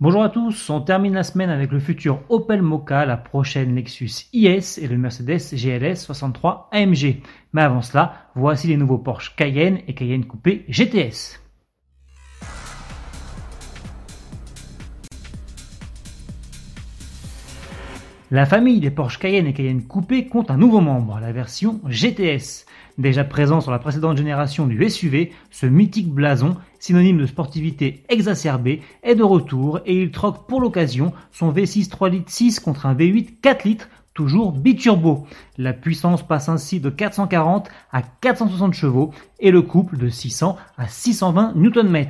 Bonjour à tous, on termine la semaine avec le futur Opel Mocha, la prochaine Lexus IS et le Mercedes GLS 63 AMG. Mais avant cela, voici les nouveaux Porsche Cayenne et Cayenne Coupé GTS. La famille des Porsche Cayenne et Cayenne Coupé compte un nouveau membre, la version GTS. Déjà présent sur la précédente génération du SUV, ce mythique blason, synonyme de sportivité exacerbée, est de retour et il troque pour l'occasion son V6 3 litres 6 contre un V8 4 litres toujours biturbo. La puissance passe ainsi de 440 à 460 chevaux et le couple de 600 à 620 Nm.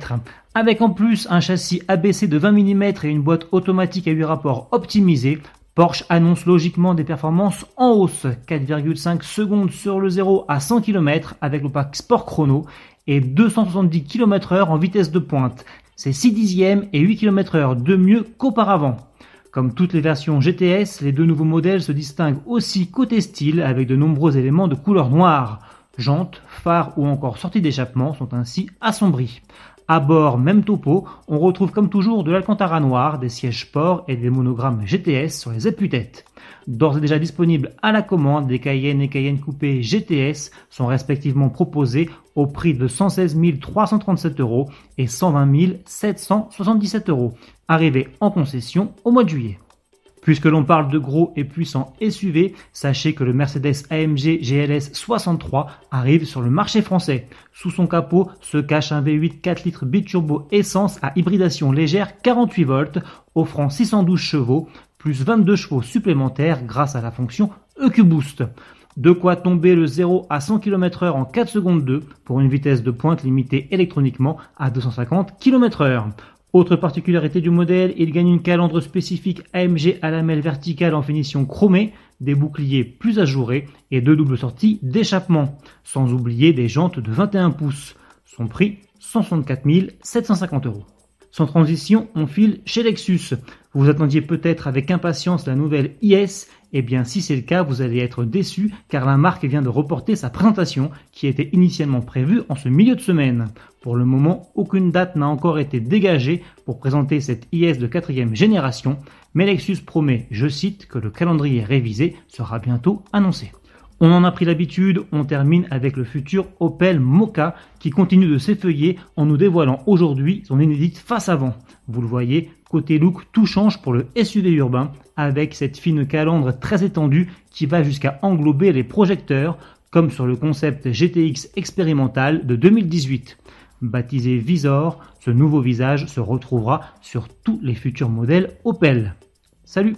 Avec en plus un châssis abaissé de 20 mm et une boîte automatique à 8 rapports optimisée, Porsche annonce logiquement des performances en hausse, 4,5 secondes sur le 0 à 100 km avec le pack Sport Chrono et 270 km h en vitesse de pointe. C'est 6 dixièmes et 8 km h de mieux qu'auparavant. Comme toutes les versions GTS, les deux nouveaux modèles se distinguent aussi côté style avec de nombreux éléments de couleur noire. Jantes, phares ou encore sorties d'échappement sont ainsi assombris. À bord, même topo, on retrouve comme toujours de l'alcantara noir, des sièges sport et des monogrammes GTS sur les appuis-têtes. D'ores et déjà disponibles à la commande, des Cayenne et Cayenne coupés GTS sont respectivement proposés au prix de 116 337 euros et 120 777 euros, arrivés en concession au mois de juillet. Puisque l'on parle de gros et puissants SUV, sachez que le Mercedes AMG GLS 63 arrive sur le marché français. Sous son capot se cache un V8 4 litres biturbo essence à hybridation légère 48 volts, offrant 612 chevaux, plus 22 chevaux supplémentaires grâce à la fonction EQ-Boost. De quoi tomber le 0 à 100 km h en 4 secondes 2 pour une vitesse de pointe limitée électroniquement à 250 km h. Autre particularité du modèle, il gagne une calandre spécifique AMG à lamelle verticale en finition chromée, des boucliers plus ajourés et deux doubles sorties d'échappement, sans oublier des jantes de 21 pouces. Son prix, 164 750 euros. Sans transition, on file chez Lexus. Vous attendiez peut-être avec impatience la nouvelle IS, eh bien si c'est le cas, vous allez être déçu car la marque vient de reporter sa présentation qui était initialement prévue en ce milieu de semaine. Pour le moment, aucune date n'a encore été dégagée pour présenter cette IS de quatrième génération, mais Lexus promet, je cite, que le calendrier révisé sera bientôt annoncé. On en a pris l'habitude, on termine avec le futur Opel Mocha qui continue de s'effeuiller en nous dévoilant aujourd'hui son inédite face avant. Vous le voyez, côté look, tout change pour le SUV urbain avec cette fine calandre très étendue qui va jusqu'à englober les projecteurs comme sur le concept GTX expérimental de 2018. Baptisé Visor, ce nouveau visage se retrouvera sur tous les futurs modèles Opel. Salut